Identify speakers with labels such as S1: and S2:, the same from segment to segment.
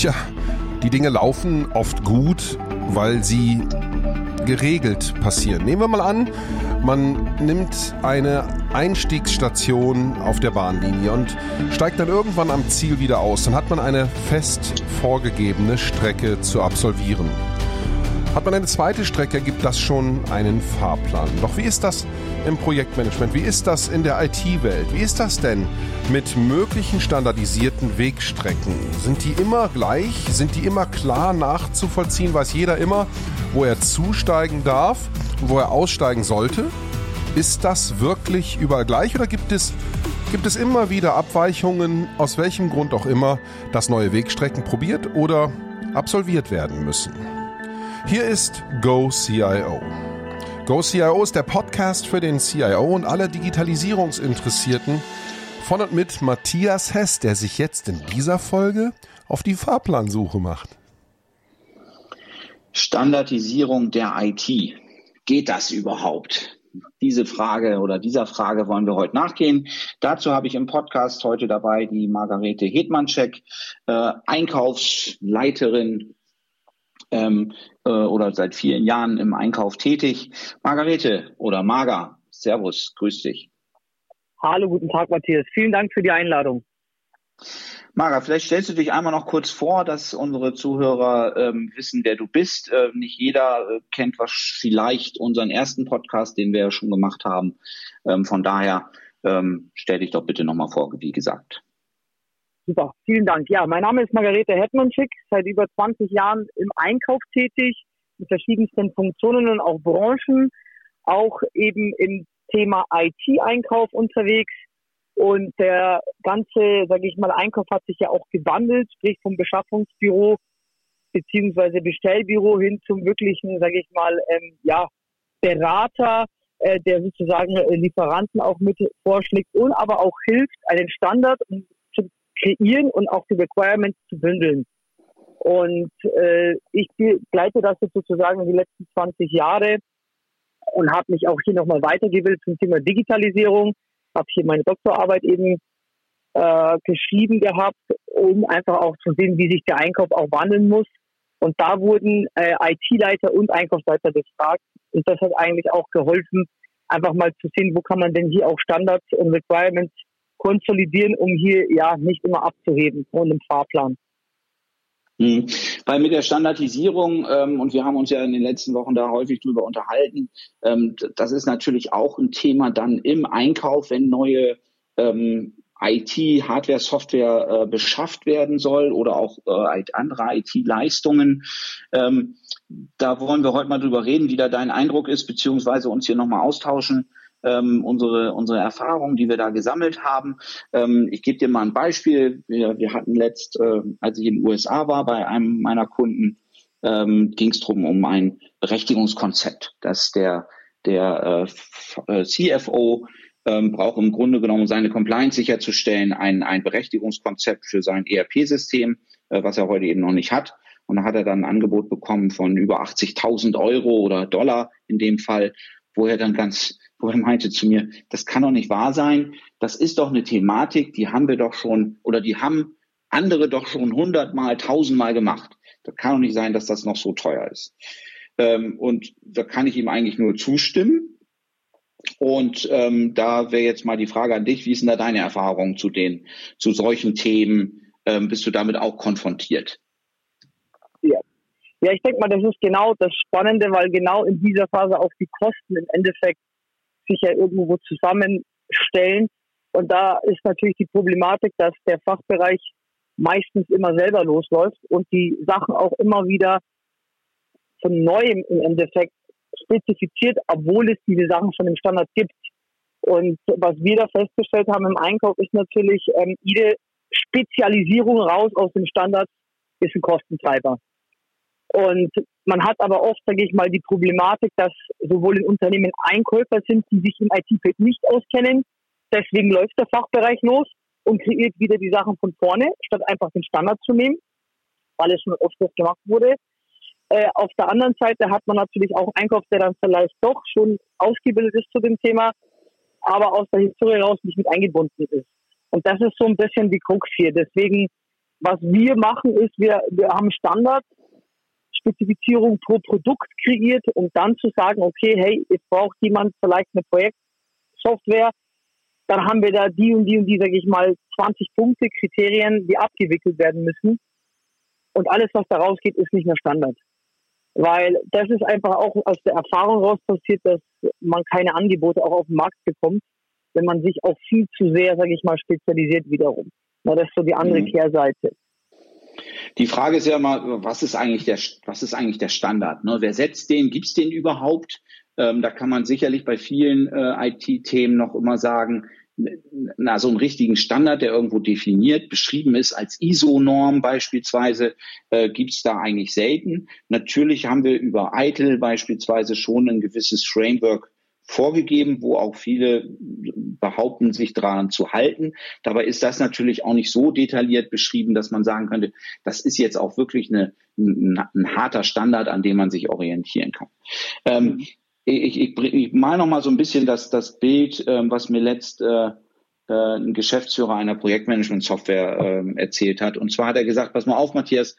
S1: Tja, die Dinge laufen oft gut, weil sie geregelt passieren. Nehmen wir mal an, man nimmt eine Einstiegsstation auf der Bahnlinie und steigt dann irgendwann am Ziel wieder aus. Dann hat man eine fest vorgegebene Strecke zu absolvieren. Hat man eine zweite Strecke, gibt das schon einen Fahrplan. Doch wie ist das im Projektmanagement? Wie ist das in der IT-Welt? Wie ist das denn mit möglichen standardisierten Wegstrecken? Sind die immer gleich? Sind die immer klar nachzuvollziehen? Weiß jeder immer, wo er zusteigen darf und wo er aussteigen sollte? Ist das wirklich überall gleich oder gibt es, gibt es immer wieder Abweichungen, aus welchem Grund auch immer, dass neue Wegstrecken probiert oder absolviert werden müssen? Hier ist Go CIO. Go CIO ist der Podcast für den CIO und alle Digitalisierungsinteressierten von und mit Matthias Hess, der sich jetzt in dieser Folge auf die Fahrplansuche macht.
S2: Standardisierung der IT. Geht das überhaupt? Diese Frage oder dieser Frage wollen wir heute nachgehen. Dazu habe ich im Podcast heute dabei die Margarete Hedmanschek, äh, Einkaufsleiterin ähm, äh, oder seit vielen Jahren im Einkauf tätig. Margarete oder Marga, Servus, grüß dich.
S3: Hallo, guten Tag, Matthias. Vielen Dank für die Einladung.
S2: Mara, vielleicht stellst du dich einmal noch kurz vor, dass unsere Zuhörer ähm, wissen, wer du bist. Äh, nicht jeder äh, kennt was vielleicht unseren ersten Podcast, den wir ja schon gemacht haben. Ähm, von daher ähm, stell dich doch bitte nochmal vor, wie gesagt.
S3: Super, vielen Dank. Ja, mein Name ist Margarete Hetmanschick, seit über 20 Jahren im Einkauf tätig, in verschiedensten Funktionen und auch Branchen, auch eben im Thema IT-Einkauf unterwegs. Und der ganze, sage ich mal, Einkauf hat sich ja auch gewandelt, sprich vom Beschaffungsbüro beziehungsweise Bestellbüro hin zum wirklichen, sage ich mal, ähm, ja, Berater, äh, der sozusagen Lieferanten auch mit vorschlägt und aber auch hilft, einen Standard zu kreieren und auch die Requirements zu bündeln. Und äh, ich begleite das jetzt sozusagen die letzten 20 Jahre und habe mich auch hier nochmal weitergebildet zum Thema Digitalisierung habe hier meine Doktorarbeit eben äh, geschrieben gehabt, um einfach auch zu sehen, wie sich der Einkauf auch wandeln muss. Und da wurden äh, IT-Leiter und Einkaufsleiter gefragt. Und das hat eigentlich auch geholfen, einfach mal zu sehen, wo kann man denn hier auch Standards und Requirements konsolidieren, um hier ja nicht immer abzuheben von einem Fahrplan.
S2: Mhm. Weil mit der Standardisierung, ähm, und wir haben uns ja in den letzten Wochen da häufig drüber unterhalten, ähm, das ist natürlich auch ein Thema dann im Einkauf, wenn neue ähm, IT, Hardware, Software äh, beschafft werden soll oder auch äh, andere IT-Leistungen. Ähm, da wollen wir heute mal drüber reden, wie da dein Eindruck ist, beziehungsweise uns hier nochmal austauschen ähm, unsere, unsere Erfahrungen, die wir da gesammelt haben. Ähm, ich gebe dir mal ein Beispiel. Wir, wir hatten letzt, äh, als ich in den USA war, bei einem meiner Kunden, ähm, ging es darum um ein Berechtigungskonzept, dass der, der äh, äh CFO ähm, braucht im Grunde genommen, um seine Compliance sicherzustellen, ein, ein Berechtigungskonzept für sein ERP-System, äh, was er heute eben noch nicht hat. Und da hat er dann ein Angebot bekommen von über 80.000 Euro oder Dollar in dem Fall, wo er dann ganz wo er meinte zu mir, das kann doch nicht wahr sein. Das ist doch eine Thematik, die haben wir doch schon oder die haben andere doch schon hundertmal, tausendmal gemacht. Das kann doch nicht sein, dass das noch so teuer ist. Ähm, und da kann ich ihm eigentlich nur zustimmen. Und ähm, da wäre jetzt mal die Frage an dich, wie ist denn da deine Erfahrung zu den, zu solchen Themen? Ähm, bist du damit auch konfrontiert?
S3: Ja. Ja, ich denke mal, das ist genau das Spannende, weil genau in dieser Phase auch die Kosten im Endeffekt sich ja irgendwo zusammenstellen. Und da ist natürlich die Problematik, dass der Fachbereich meistens immer selber losläuft und die Sachen auch immer wieder von neuem im Endeffekt spezifiziert, obwohl es diese Sachen schon im Standard gibt. Und was wir da festgestellt haben im Einkauf ist natürlich, ähm, jede Spezialisierung raus aus dem Standard ist ein Kostentreiber. Und man hat aber oft, sage ich mal, die Problematik, dass sowohl in Unternehmen Einkäufer sind, die sich im IT-Feld nicht auskennen. Deswegen läuft der Fachbereich los und kreiert wieder die Sachen von vorne, statt einfach den Standard zu nehmen, weil es schon oft gemacht wurde. Äh, auf der anderen Seite hat man natürlich auch Einkauf, der dann vielleicht doch schon ausgebildet ist zu dem Thema, aber aus der Historie heraus nicht mit eingebunden ist. Und das ist so ein bisschen die Krux hier. Deswegen was wir machen, ist, wir, wir haben Standardspezifizierung pro Produkt kreiert, um dann zu sagen, okay, hey, jetzt braucht jemand vielleicht eine Projektsoftware, dann haben wir da die und die und die, sage ich mal, 20 Punkte, Kriterien, die abgewickelt werden müssen. Und alles, was da rausgeht, ist nicht mehr Standard. Weil das ist einfach auch aus der Erfahrung raus passiert, dass man keine Angebote auch auf den Markt bekommt, wenn man sich auch viel zu sehr, sage ich mal, spezialisiert wiederum. Na, das ist so die andere mhm. Kehrseite.
S2: Die Frage ist ja immer, was ist eigentlich der, was ist eigentlich der Standard? Ne? Wer setzt den? Gibt es den überhaupt? Ähm, da kann man sicherlich bei vielen äh, IT-Themen noch immer sagen, na, so einen richtigen Standard, der irgendwo definiert, beschrieben ist als ISO-Norm beispielsweise, äh, gibt es da eigentlich selten. Natürlich haben wir über ITIL beispielsweise schon ein gewisses Framework vorgegeben, wo auch viele behaupten, sich daran zu halten. Dabei ist das natürlich auch nicht so detailliert beschrieben, dass man sagen könnte, das ist jetzt auch wirklich eine, ein, ein harter Standard, an dem man sich orientieren kann. Ähm, ich, ich, ich mal noch mal so ein bisschen das, das Bild, ähm, was mir letzt äh, äh, ein Geschäftsführer einer Projektmanagement-Software ähm, erzählt hat. Und zwar hat er gesagt, pass mal auf, Matthias,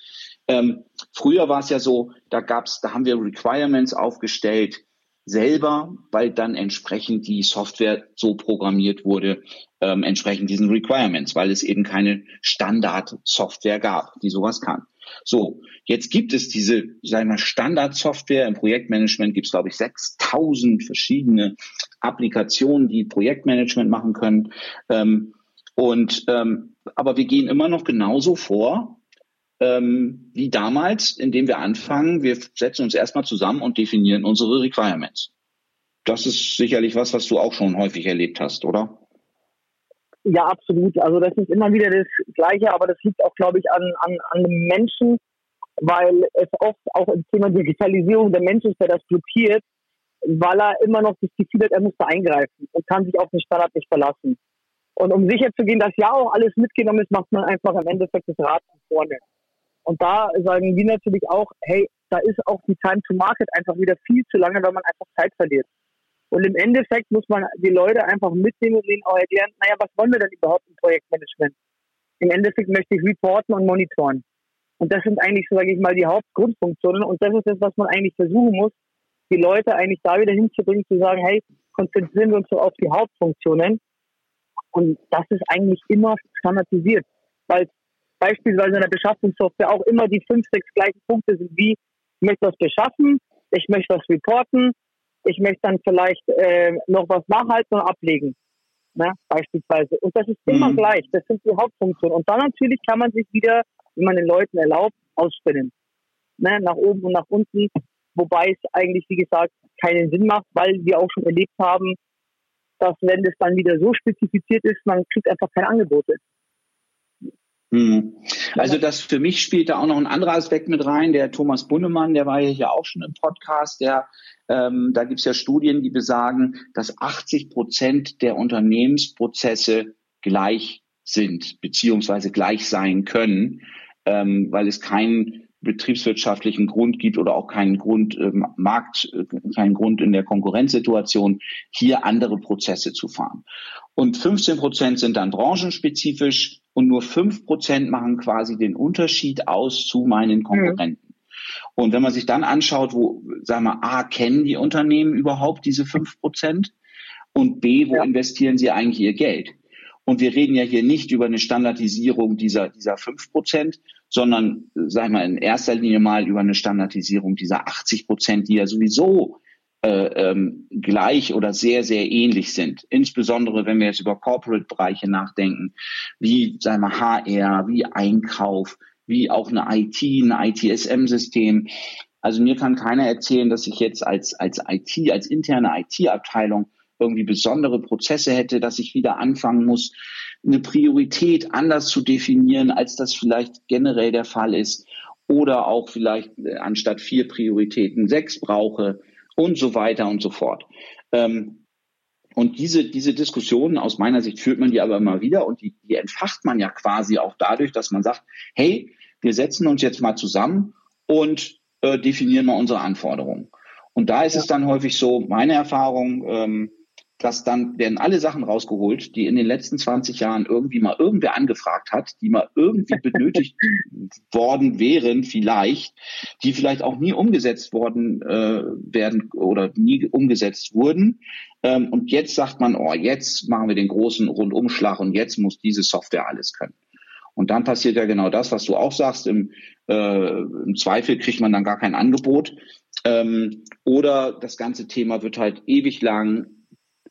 S2: ähm, früher war es ja so, da gab's, da haben wir Requirements aufgestellt, selber, weil dann entsprechend die Software so programmiert wurde, ähm, entsprechend diesen Requirements, weil es eben keine Standard-Software gab, die sowas kann. So, jetzt gibt es diese, sagen wir, Standardsoftware im Projektmanagement gibt es, glaube ich, 6000 verschiedene Applikationen, die Projektmanagement machen können. Ähm, und ähm, aber wir gehen immer noch genauso vor ähm, wie damals, indem wir anfangen, wir setzen uns erstmal zusammen und definieren unsere Requirements. Das ist sicherlich was, was du auch schon häufig erlebt hast, oder?
S3: Ja, absolut. Also das ist immer wieder das Gleiche, aber das liegt auch, glaube ich, an, an, an dem Menschen, weil es oft auch im Thema Digitalisierung der Mensch ist, der das blockiert, weil er immer noch das Gefühl hat, er muss da eingreifen und kann sich auf den Standard nicht verlassen. Und um sicher zu gehen, dass ja auch alles mitgenommen ist, macht man einfach im Endeffekt das Rad von vorne. Und da sagen wir natürlich auch, hey, da ist auch die Time to Market einfach wieder viel zu lange, weil man einfach Zeit verliert. Und im Endeffekt muss man die Leute einfach mitnehmen und ihnen auch erklären, naja, was wollen wir denn überhaupt im Projektmanagement? Im Endeffekt möchte ich reporten und monitoren. Und das sind eigentlich, so sage ich mal, die Hauptgrundfunktionen. Und das ist das, was man eigentlich versuchen muss, die Leute eigentlich da wieder hinzubringen, zu sagen, hey, konzentrieren wir uns so auf die Hauptfunktionen. Und das ist eigentlich immer standardisiert, weil beispielsweise in der Beschaffungssoftware auch immer die fünf, sechs gleichen Punkte sind, wie ich möchte was beschaffen, ich möchte was reporten, ich möchte dann vielleicht äh, noch was nachhalten und ablegen. Ne, beispielsweise. Und das ist immer mhm. gleich. Das sind die Hauptfunktionen. Und dann natürlich kann man sich wieder, wenn man den Leuten erlaubt, ausspinnen. Ne, nach oben und nach unten. Wobei es eigentlich, wie gesagt, keinen Sinn macht, weil wir auch schon erlebt haben, dass wenn das dann wieder so spezifiziert ist, man kriegt einfach keine Angebote.
S2: Hm. Also das für mich spielt da auch noch ein anderer Aspekt mit rein. Der Thomas Bunnemann, der war ja hier auch schon im Podcast, der ähm, da gibt es ja Studien, die besagen, dass 80 Prozent der Unternehmensprozesse gleich sind, beziehungsweise gleich sein können, ähm, weil es keinen betriebswirtschaftlichen Grund gibt oder auch keinen Grund ähm, Markt, äh, keinen Grund in der Konkurrenzsituation, hier andere Prozesse zu fahren. Und 15 Prozent sind dann branchenspezifisch und nur 5 Prozent machen quasi den Unterschied aus zu meinen. Konkurrenten. Mhm. Und wenn man sich dann anschaut, wo, sagen wir, A, kennen die Unternehmen überhaupt diese 5 Prozent? Und B, wo ja. investieren sie eigentlich ihr Geld? Und wir reden ja hier nicht über eine Standardisierung dieser, dieser 5 Prozent, sondern, sagen wir, in erster Linie mal über eine Standardisierung dieser 80 Prozent, die ja sowieso äh, ähm, gleich oder sehr, sehr ähnlich sind. Insbesondere, wenn wir jetzt über Corporate-Bereiche nachdenken, wie, sagen wir, HR, wie Einkauf, wie auch eine IT, ein ITSM-System. Also mir kann keiner erzählen, dass ich jetzt als, als IT, als interne IT-Abteilung irgendwie besondere Prozesse hätte, dass ich wieder anfangen muss, eine Priorität anders zu definieren, als das vielleicht generell der Fall ist. Oder auch vielleicht äh, anstatt vier Prioritäten sechs brauche und so weiter und so fort. Ähm, und diese, diese Diskussionen aus meiner Sicht führt man die aber immer wieder und die, die entfacht man ja quasi auch dadurch, dass man sagt, hey, wir setzen uns jetzt mal zusammen und äh, definieren mal unsere Anforderungen. Und da ist ja. es dann häufig so, meine Erfahrung, ähm, dass dann werden alle Sachen rausgeholt, die in den letzten 20 Jahren irgendwie mal irgendwer angefragt hat, die mal irgendwie benötigt worden wären, vielleicht, die vielleicht auch nie umgesetzt worden äh, werden oder nie umgesetzt wurden. Ähm, und jetzt sagt man, oh, jetzt machen wir den großen Rundumschlag und jetzt muss diese Software alles können. Und dann passiert ja genau das, was du auch sagst. Im, äh, im Zweifel kriegt man dann gar kein Angebot. Ähm, oder das ganze Thema wird halt ewig lang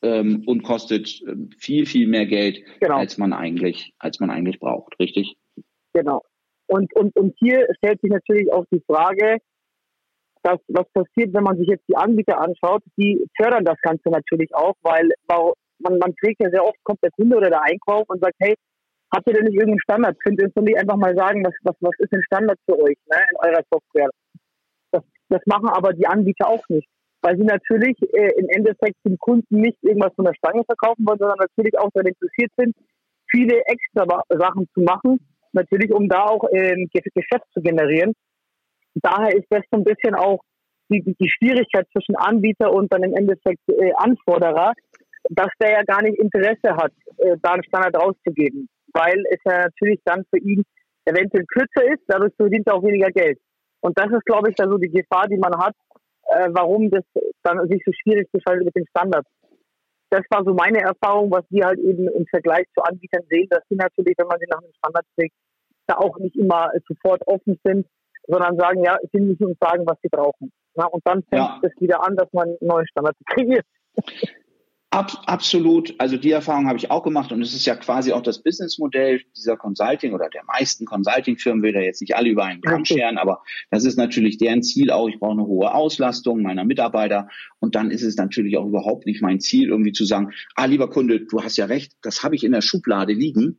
S2: ähm, und kostet ähm, viel, viel mehr Geld, genau. als man eigentlich, als man eigentlich braucht, richtig?
S3: Genau. Und, und, und hier stellt sich natürlich auch die Frage, dass, was passiert, wenn man sich jetzt die Anbieter anschaut, die fördern das Ganze natürlich auch, weil man, man trägt ja sehr oft, kommt der Kunde oder der Einkauf und sagt, hey, habt ihr denn nicht irgendeinen Standard? Könnt ihr uns nicht einfach mal sagen, was, was, was ist denn Standard für euch ne, in eurer Software? Das, das machen aber die Anbieter auch nicht weil sie natürlich äh, im Endeffekt dem Kunden nicht irgendwas von der Stange verkaufen wollen, sondern natürlich auch daran interessiert sind, viele extra Sachen zu machen, natürlich um da auch äh, Geschäft zu generieren. Daher ist das so ein bisschen auch die, die Schwierigkeit zwischen Anbieter und dann im Endeffekt äh, Anforderer, dass der ja gar nicht Interesse hat, äh, da einen Standard rauszugeben, weil es ja natürlich dann für ihn eventuell kürzer ist, dadurch verdient er auch weniger Geld. Und das ist, glaube ich, da so die Gefahr, die man hat, äh, warum das dann sich so schwierig gestaltet mit dem Standard. Das war so meine Erfahrung, was wir halt eben im Vergleich zu Anbietern sehen, dass sie natürlich, wenn man sie nach dem Standard trägt, da auch nicht immer sofort offen sind, sondern sagen, ja, sie müssen uns sagen, was sie brauchen. Ja, und dann fängt ja. es wieder an, dass man einen neuen Standard kreiert.
S2: Ab, absolut. Also die Erfahrung habe ich auch gemacht und es ist ja quasi auch das Businessmodell dieser Consulting oder der meisten Consulting-Firmen, will da jetzt nicht alle über einen Kamm scheren, aber das ist natürlich deren Ziel auch. Ich brauche eine hohe Auslastung meiner Mitarbeiter und dann ist es natürlich auch überhaupt nicht mein Ziel, irgendwie zu sagen, ah, lieber Kunde, du hast ja recht, das habe ich in der Schublade liegen.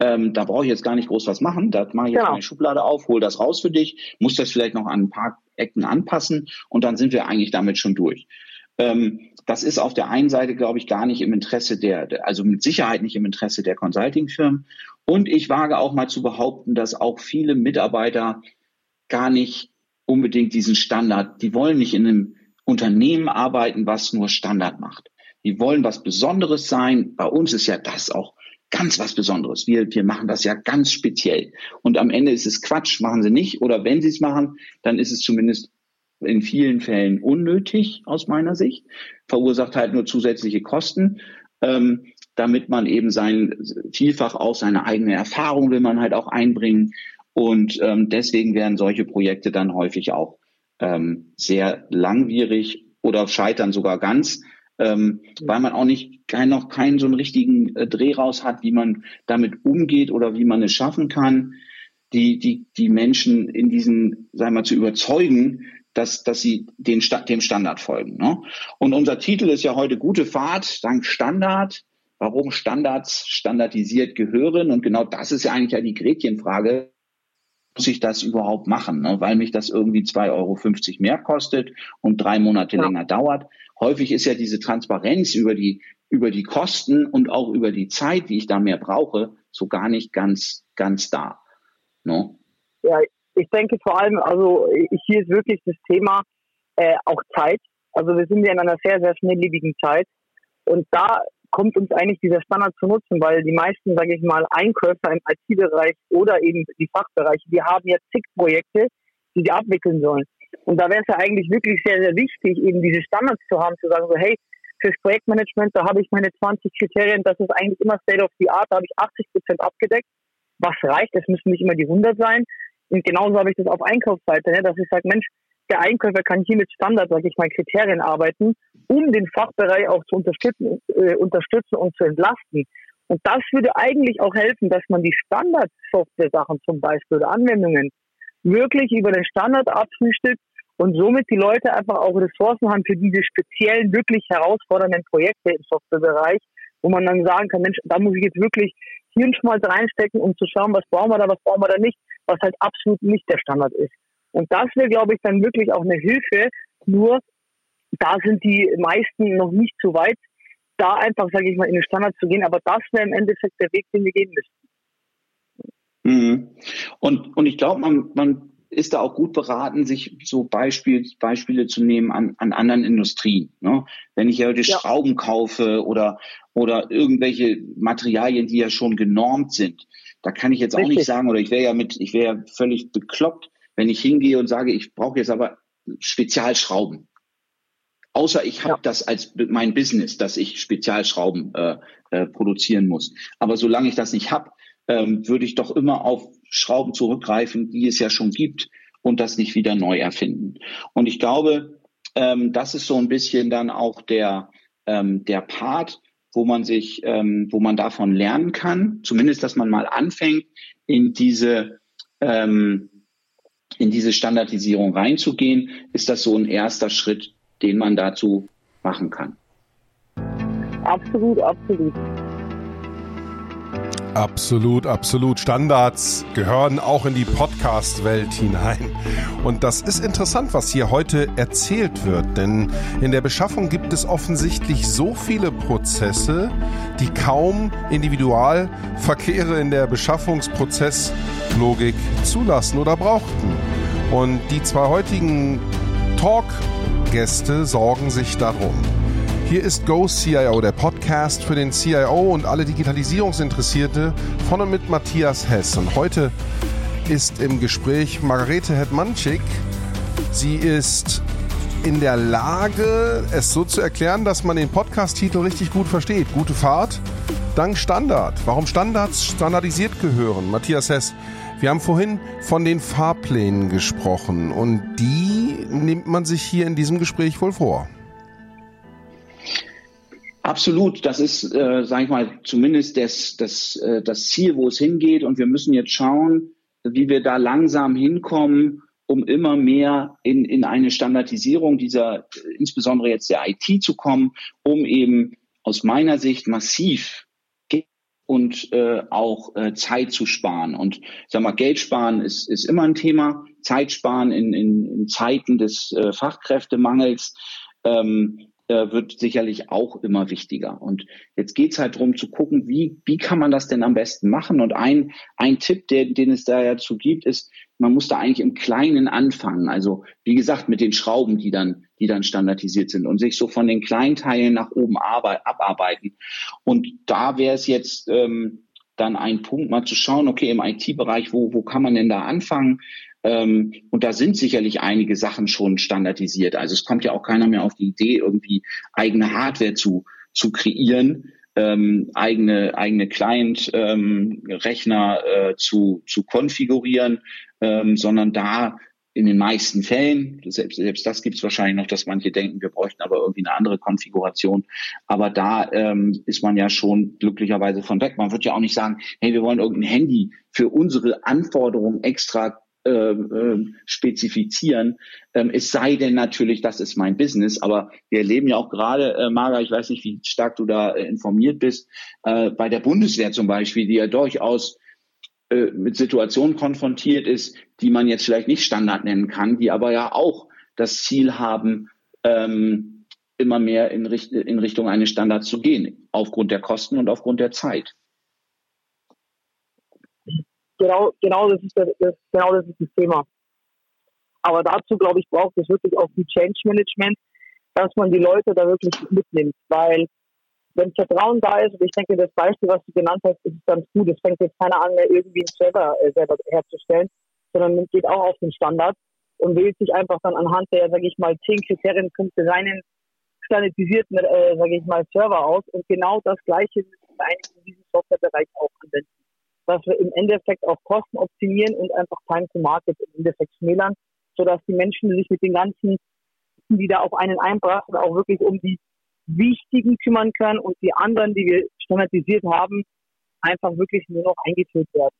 S2: Ähm, da brauche ich jetzt gar nicht groß was machen. Da mache ich jetzt genau. meine Schublade auf, hole das raus für dich, muss das vielleicht noch an ein paar Ecken anpassen und dann sind wir eigentlich damit schon durch. Ähm, das ist auf der einen Seite, glaube ich, gar nicht im Interesse der, also mit Sicherheit nicht im Interesse der Consulting-Firmen. Und ich wage auch mal zu behaupten, dass auch viele Mitarbeiter gar nicht unbedingt diesen Standard, die wollen nicht in einem Unternehmen arbeiten, was nur Standard macht. Die wollen was Besonderes sein. Bei uns ist ja das auch ganz was Besonderes. Wir, wir machen das ja ganz speziell. Und am Ende ist es Quatsch, machen sie nicht. Oder wenn sie es machen, dann ist es zumindest in vielen Fällen unnötig aus meiner Sicht, verursacht halt nur zusätzliche Kosten, ähm, damit man eben sein, vielfach auch seine eigene Erfahrung will man halt auch einbringen. Und ähm, deswegen werden solche Projekte dann häufig auch ähm, sehr langwierig oder scheitern sogar ganz, ähm, weil man auch nicht kein, noch keinen so einen richtigen äh, Dreh raus hat, wie man damit umgeht oder wie man es schaffen kann, die, die, die Menschen in diesen, sagen wir, zu überzeugen, dass, dass sie den, dem Standard folgen. Ne? Und unser Titel ist ja heute Gute Fahrt dank Standard. Warum Standards standardisiert gehören. Und genau das ist ja eigentlich ja die Gretchenfrage. Muss ich das überhaupt machen? Ne? Weil mich das irgendwie 2,50 Euro mehr kostet und drei Monate ja. länger dauert. Häufig ist ja diese Transparenz über die, über die Kosten und auch über die Zeit, die ich da mehr brauche, so gar nicht ganz, ganz da.
S3: Ne? Ja, ich denke vor allem, also hier ist wirklich das Thema äh, auch Zeit. Also wir sind ja in einer sehr, sehr schnelllebigen Zeit. Und da kommt uns eigentlich dieser Standard zu nutzen, weil die meisten, sage ich mal, Einkäufer im IT-Bereich oder eben die Fachbereiche, die haben ja zig Projekte, die sie abwickeln sollen. Und da wäre es ja eigentlich wirklich sehr, sehr wichtig, eben diese Standards zu haben, zu sagen so, hey, fürs Projektmanagement, da habe ich meine 20 Kriterien, das ist eigentlich immer State of the Art, da habe ich 80 Prozent abgedeckt. Was reicht? Es müssen nicht immer die 100 sein. Und genauso habe ich das auf Einkaufsseite, ne, dass ich sage, Mensch, der Einkäufer kann hier mit Standard, sage ich mal, Kriterien arbeiten, um den Fachbereich auch zu unterstützen, äh, unterstützen und zu entlasten. Und das würde eigentlich auch helfen, dass man die Standard-Software-Sachen zum Beispiel oder Anwendungen wirklich über den Standard abfrühstückt und somit die Leute einfach auch Ressourcen haben für diese speziellen, wirklich herausfordernden Projekte im Softwarebereich, wo man dann sagen kann, Mensch, da muss ich jetzt wirklich Hirnschmalz reinstecken, um zu schauen, was brauchen wir da, was brauchen wir da nicht, was halt absolut nicht der Standard ist. Und das wäre, glaube ich, dann wirklich auch eine Hilfe. Nur da sind die meisten noch nicht so weit, da einfach, sage ich mal, in den Standard zu gehen. Aber das wäre im Endeffekt der Weg, den wir gehen müssten.
S2: Mhm. Und, und ich glaube, man, man ist da auch gut beraten, sich so Beispiel, Beispiele zu nehmen an, an anderen Industrien. Ne? Wenn ich heute ja. Schrauben kaufe oder, oder irgendwelche Materialien, die ja schon genormt sind, da kann ich jetzt Richtig. auch nicht sagen, oder ich wäre ja mit, ich wäre ja völlig bekloppt, wenn ich hingehe und sage, ich brauche jetzt aber Spezialschrauben. Außer ich habe ja. das als mein Business, dass ich Spezialschrauben äh, äh, produzieren muss. Aber solange ich das nicht habe, ähm, würde ich doch immer auf Schrauben zurückgreifen, die es ja schon gibt und das nicht wieder neu erfinden. Und ich glaube, ähm, das ist so ein bisschen dann auch der, ähm, der Part, wo man sich, ähm, wo man davon lernen kann, zumindest, dass man mal anfängt, in diese, ähm, in diese Standardisierung reinzugehen, ist das so ein erster Schritt, den man dazu machen kann.
S3: Absolut, absolut.
S1: Absolut, absolut. Standards gehören auch in die Podcast-Welt hinein. Und das ist interessant, was hier heute erzählt wird, denn in der Beschaffung gibt es offensichtlich so viele Prozesse, die kaum Individualverkehre in der Beschaffungsprozesslogik zulassen oder brauchten. Und die zwei heutigen Talk-Gäste sorgen sich darum. Hier ist Go CIO, der Podcast für den CIO und alle Digitalisierungsinteressierte von und mit Matthias Hess. Und heute ist im Gespräch Margarete Hetmanczyk. Sie ist in der Lage, es so zu erklären, dass man den Podcast-Titel richtig gut versteht. Gute Fahrt dank Standard. Warum Standards standardisiert gehören. Matthias Hess, wir haben vorhin von den Fahrplänen gesprochen und die nimmt man sich hier in diesem Gespräch wohl vor.
S2: Absolut, das ist, äh, sage ich mal, zumindest das, das, äh, das Ziel, wo es hingeht. Und wir müssen jetzt schauen, wie wir da langsam hinkommen, um immer mehr in, in eine Standardisierung dieser, insbesondere jetzt der IT zu kommen, um eben aus meiner Sicht massiv und äh, auch äh, Zeit zu sparen. Und sag mal, Geld sparen ist, ist immer ein Thema. Zeit sparen in, in, in Zeiten des äh, Fachkräftemangels. Ähm, äh, wird sicherlich auch immer wichtiger. Und jetzt geht's halt darum zu gucken, wie, wie kann man das denn am besten machen? Und ein, ein Tipp, der, den es da ja zu gibt, ist, man muss da eigentlich im Kleinen anfangen. Also wie gesagt, mit den Schrauben, die dann, die dann standardisiert sind und sich so von den Kleinteilen nach oben abarbeiten. Und da wäre es jetzt ähm, dann ein Punkt, mal zu schauen, okay, im IT-Bereich, wo, wo kann man denn da anfangen? Ähm, und da sind sicherlich einige Sachen schon standardisiert. Also es kommt ja auch keiner mehr auf die Idee, irgendwie eigene Hardware zu, zu kreieren, ähm, eigene, eigene Client-Rechner ähm, äh, zu, zu konfigurieren, ähm, sondern da in den meisten Fällen, selbst, selbst das gibt es wahrscheinlich noch, dass manche denken, wir bräuchten aber irgendwie eine andere Konfiguration. Aber da ähm, ist man ja schon glücklicherweise von weg. Man wird ja auch nicht sagen, hey, wir wollen irgendein Handy für unsere Anforderungen extra äh, äh, spezifizieren. Ähm, es sei denn natürlich, das ist mein Business, aber wir erleben ja auch gerade, äh, Marga, ich weiß nicht, wie stark du da äh, informiert bist, äh, bei der Bundeswehr zum Beispiel, die ja durchaus äh, mit Situationen konfrontiert ist, die man jetzt vielleicht nicht Standard nennen kann, die aber ja auch das Ziel haben, ähm, immer mehr in, Richt in Richtung eines Standards zu gehen, aufgrund der Kosten und aufgrund der Zeit
S3: genau, genau das ist das, das, genau das ist das Thema. Aber dazu, glaube ich, braucht es wirklich auch viel Change Management, dass man die Leute da wirklich mitnimmt. Weil wenn Vertrauen da ist, und ich denke, das Beispiel, was du genannt hast, ist ganz gut. Es fängt jetzt keiner an, mehr irgendwie einen Server äh, selber herzustellen, sondern geht auch auf den Standard und wählt sich einfach dann anhand der, sage ich mal, zehn Kriterienpunkte seinen standardisierten, äh, sage ich mal, Server aus. Und genau das Gleiche müssen wir eigentlich in diesem Softwarebereich auch anwenden dass wir im Endeffekt auch Kosten optimieren und einfach Time to Market im Endeffekt schmälern, sodass die Menschen sich mit den ganzen, die da auf einen einbrachen, auch wirklich um die wichtigen kümmern können und die anderen, die wir standardisiert haben, einfach wirklich nur noch eingeführt werden.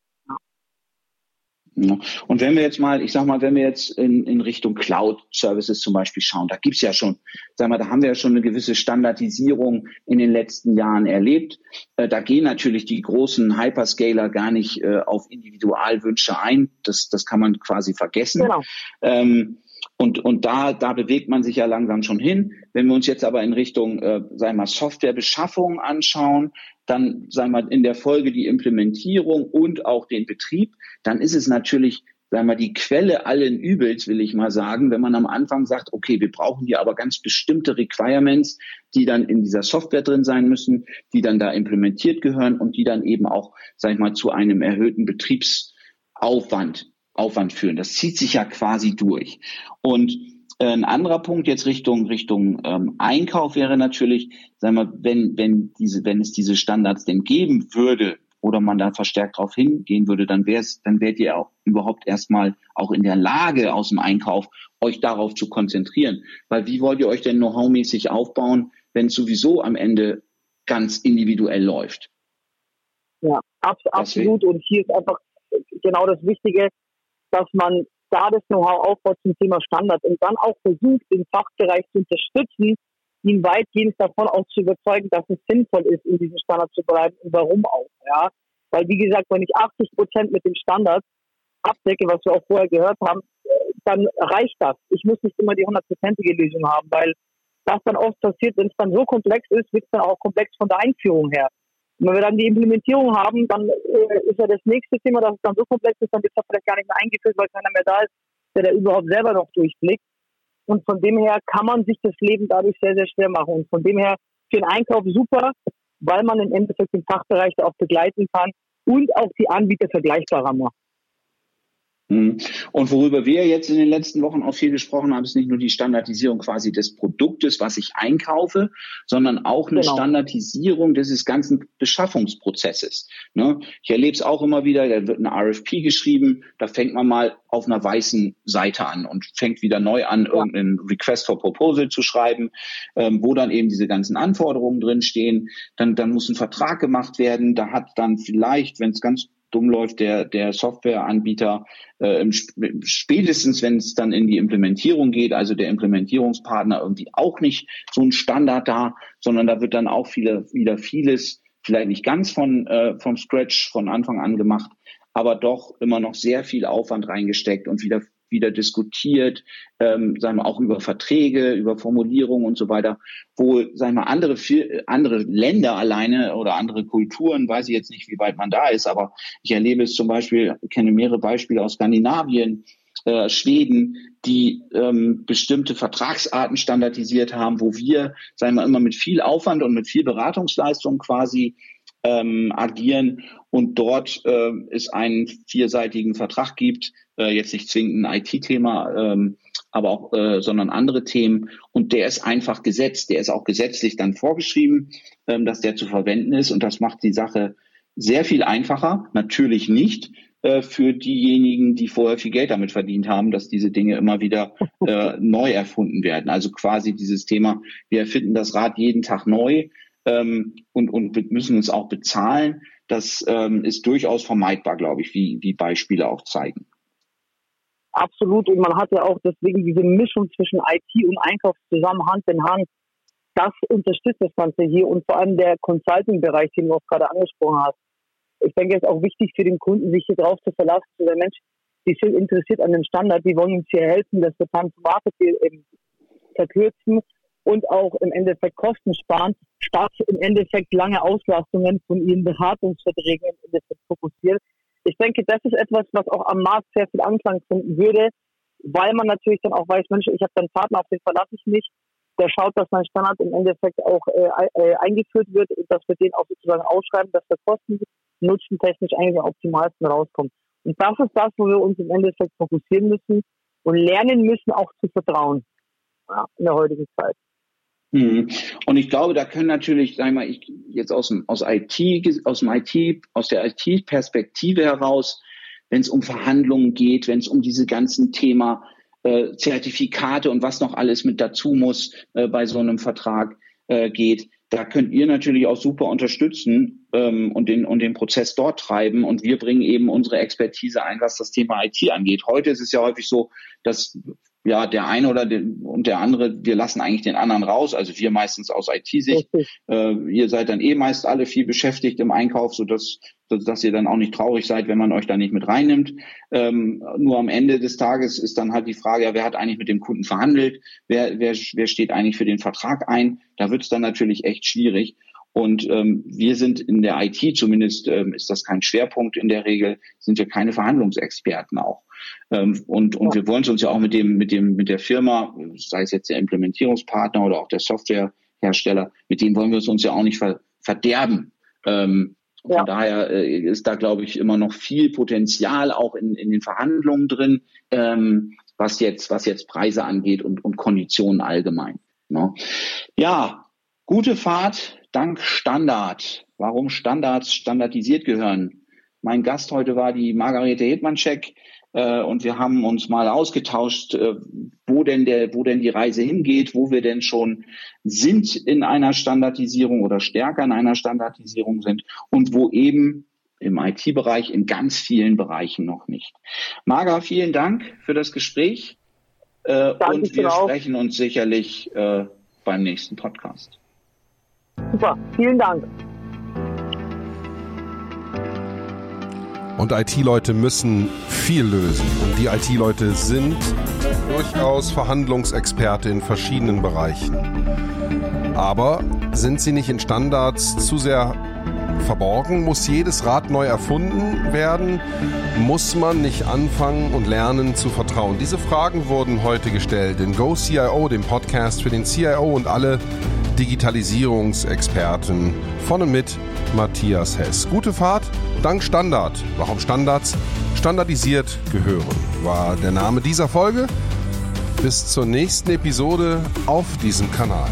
S2: Und wenn wir jetzt mal, ich sag mal, wenn wir jetzt in, in Richtung Cloud-Services zum Beispiel schauen, da gibt's ja schon, sag mal, da haben wir ja schon eine gewisse Standardisierung in den letzten Jahren erlebt. Äh, da gehen natürlich die großen Hyperscaler gar nicht äh, auf Individualwünsche ein. Das, das kann man quasi vergessen. Genau. Ähm, und, und da, da bewegt man sich ja langsam schon hin. Wenn wir uns jetzt aber in Richtung, äh, sagen wir mal, Softwarebeschaffung anschauen, dann, sagen wir mal, in der Folge die Implementierung und auch den Betrieb, dann ist es natürlich sagen wir, die Quelle allen Übels, will ich mal sagen, wenn man am Anfang sagt, okay, wir brauchen hier aber ganz bestimmte Requirements, die dann in dieser Software drin sein müssen, die dann da implementiert gehören und die dann eben auch, sag ich mal, zu einem erhöhten Betriebsaufwand Aufwand führen. Das zieht sich ja quasi durch. Und äh, ein anderer Punkt jetzt Richtung Richtung ähm, Einkauf wäre natürlich, sagen wir, wenn wenn diese wenn es diese Standards denn geben würde, oder man da verstärkt darauf hingehen würde, dann wäre es, dann wärt ihr auch überhaupt erstmal auch in der Lage aus dem Einkauf, euch darauf zu konzentrieren. Weil wie wollt ihr euch denn know-how-mäßig aufbauen, wenn es sowieso am Ende ganz individuell läuft?
S3: Ja, abs absolut. Und hier ist einfach genau das Wichtige, dass man da das Know-how aufbaut zum Thema Standard und dann auch versucht, den Fachbereich zu unterstützen, ihn weitgehend davon auch zu überzeugen, dass es sinnvoll ist, in diesem Standard zu bleiben und warum auch. Ja, weil wie gesagt, wenn ich 80 Prozent mit dem Standard abdecke, was wir auch vorher gehört haben, dann reicht das. Ich muss nicht immer die hundertprozentige Lösung haben, weil das dann oft passiert, wenn es dann so komplex ist, wird es dann auch komplex von der Einführung her. Und wenn wir dann die Implementierung haben, dann äh, ist ja das nächste Thema, dass es dann so komplex ist, dann wird es vielleicht gar nicht mehr eingeführt, weil keiner mehr da ist, der da überhaupt selber noch durchblickt. Und von dem her kann man sich das Leben dadurch sehr, sehr schwer machen. Und von dem her für den Einkauf super, weil man im Endeffekt den Fachbereich da auch begleiten kann und auch die Anbieter vergleichbarer macht.
S2: Mhm. Und worüber wir jetzt in den letzten Wochen auch viel gesprochen haben, ist nicht nur die Standardisierung quasi des Produktes, was ich einkaufe, sondern auch eine genau. Standardisierung dieses ganzen Beschaffungsprozesses. Ne? Ich erlebe es auch immer wieder, da wird eine RFP geschrieben, da fängt man mal auf einer weißen Seite an und fängt wieder neu an, ja. irgendeinen Request for Proposal zu schreiben, ähm, wo dann eben diese ganzen Anforderungen drinstehen. Dann, dann muss ein Vertrag gemacht werden. Da hat dann vielleicht, wenn es ganz dumm läuft, der, der Softwareanbieter äh, spätestens, wenn es dann in die Implementierung geht, also der Implementierungspartner irgendwie auch nicht so ein Standard da, sondern da wird dann auch viele, wieder vieles, vielleicht nicht ganz von, äh, von Scratch von Anfang an gemacht, aber doch immer noch sehr viel Aufwand reingesteckt und wieder wieder diskutiert, ähm, sagen wir auch über Verträge, über Formulierungen und so weiter, wo sagen wir andere andere Länder alleine oder andere Kulturen, weiß ich jetzt nicht, wie weit man da ist, aber ich erlebe es zum Beispiel, kenne mehrere Beispiele aus Skandinavien, äh, Schweden, die ähm, bestimmte Vertragsarten standardisiert haben, wo wir, sagen wir immer mit viel Aufwand und mit viel Beratungsleistung quasi ähm, agieren und dort äh, es einen vierseitigen Vertrag gibt, äh, jetzt nicht zwingend ein IT-Thema, ähm, aber auch, äh, sondern andere Themen. Und der ist einfach gesetzt, der ist auch gesetzlich dann vorgeschrieben, ähm, dass der zu verwenden ist. Und das macht die Sache sehr viel einfacher. Natürlich nicht äh, für diejenigen, die vorher viel Geld damit verdient haben, dass diese Dinge immer wieder äh, neu erfunden werden. Also quasi dieses Thema, wir erfinden das Rad jeden Tag neu ähm, und, und müssen es auch bezahlen. Das ähm, ist durchaus vermeidbar, glaube ich, wie, wie Beispiele auch zeigen.
S3: Absolut. Und man hat ja auch deswegen diese Mischung zwischen IT und Einkauf zusammen Hand in Hand. Das unterstützt das Ganze hier und vor allem der Consulting-Bereich, den du auch gerade angesprochen hast. Ich denke, es ist auch wichtig für den Kunden, sich hier drauf zu verlassen. Der Mensch, die sind interessiert an dem Standard, die wollen uns hier helfen, Time to Market verkürzen und auch im Endeffekt Kosten sparen, statt im Endeffekt lange Auslastungen von ihren Beratungsverträgen im Endeffekt fokussiert. Ich denke, das ist etwas, was auch am Markt sehr viel Anklang finden würde, weil man natürlich dann auch weiß, Mensch, ich habe einen Partner, auf den verlasse ich mich, der schaut, dass mein Standard im Endeffekt auch äh, äh, eingeführt wird und dass wir den auch sozusagen ausschreiben, dass der Kosten nutzentechnisch eigentlich am optimalsten rauskommt. Und das ist das, wo wir uns im Endeffekt fokussieren müssen und lernen müssen, auch zu vertrauen ja, in der heutigen Zeit.
S2: Mhm. Und ich glaube, da können natürlich, sagen wir mal, ich jetzt aus dem, aus IT, aus dem IT, aus der IT-Perspektive heraus, wenn es um Verhandlungen geht, wenn es um diese ganzen Thema äh, Zertifikate und was noch alles mit dazu muss äh, bei so einem Vertrag äh, geht, da könnt ihr natürlich auch super unterstützen ähm, und, den, und den Prozess dort treiben. Und wir bringen eben unsere Expertise ein, was das Thema IT angeht. Heute ist es ja häufig so, dass ja, der eine oder den, und der andere, wir lassen eigentlich den anderen raus, also wir meistens aus IT-Sicht. Äh, ihr seid dann eh meist alle viel beschäftigt im Einkauf, so dass, dass ihr dann auch nicht traurig seid, wenn man euch da nicht mit reinnimmt. Ähm, nur am Ende des Tages ist dann halt die Frage, ja, wer hat eigentlich mit dem Kunden verhandelt? Wer, wer, wer steht eigentlich für den Vertrag ein? Da wird es dann natürlich echt schwierig. Und ähm, wir sind in der IT, zumindest ähm, ist das kein Schwerpunkt in der Regel, sind wir keine Verhandlungsexperten auch. Ähm, und und ja. wir wollen uns ja auch mit dem, mit dem, mit der Firma, sei es jetzt der Implementierungspartner oder auch der Softwarehersteller, mit dem wollen wir es uns ja auch nicht ver verderben. Ähm, ja. Von daher äh, ist da, glaube ich, immer noch viel Potenzial auch in, in den Verhandlungen drin, ähm, was jetzt, was jetzt Preise angeht und, und Konditionen allgemein. Ne? Ja, gute Fahrt dank Standard. Warum Standards standardisiert gehören? Mein Gast heute war die Margarete Hedmanschek äh, und wir haben uns mal ausgetauscht, äh, wo denn der, wo denn die Reise hingeht, wo wir denn schon sind in einer Standardisierung oder stärker in einer Standardisierung sind und wo eben im IT-Bereich in ganz vielen Bereichen noch nicht. Marga, vielen Dank für das Gespräch äh, und wir sprechen uns sicherlich äh, beim nächsten Podcast.
S3: Super, vielen Dank.
S1: Und IT-Leute müssen viel lösen. Und die IT-Leute sind durchaus Verhandlungsexperte in verschiedenen Bereichen. Aber sind sie nicht in Standards zu sehr verborgen? Muss jedes Rad neu erfunden werden? Muss man nicht anfangen und lernen zu vertrauen? Diese Fragen wurden heute gestellt in Go CIO, dem Podcast für den CIO und alle Digitalisierungsexperten von und mit Matthias Hess. Gute Fahrt dank Standard. Warum Standards standardisiert gehören, war der Name dieser Folge. Bis zur nächsten Episode auf diesem Kanal.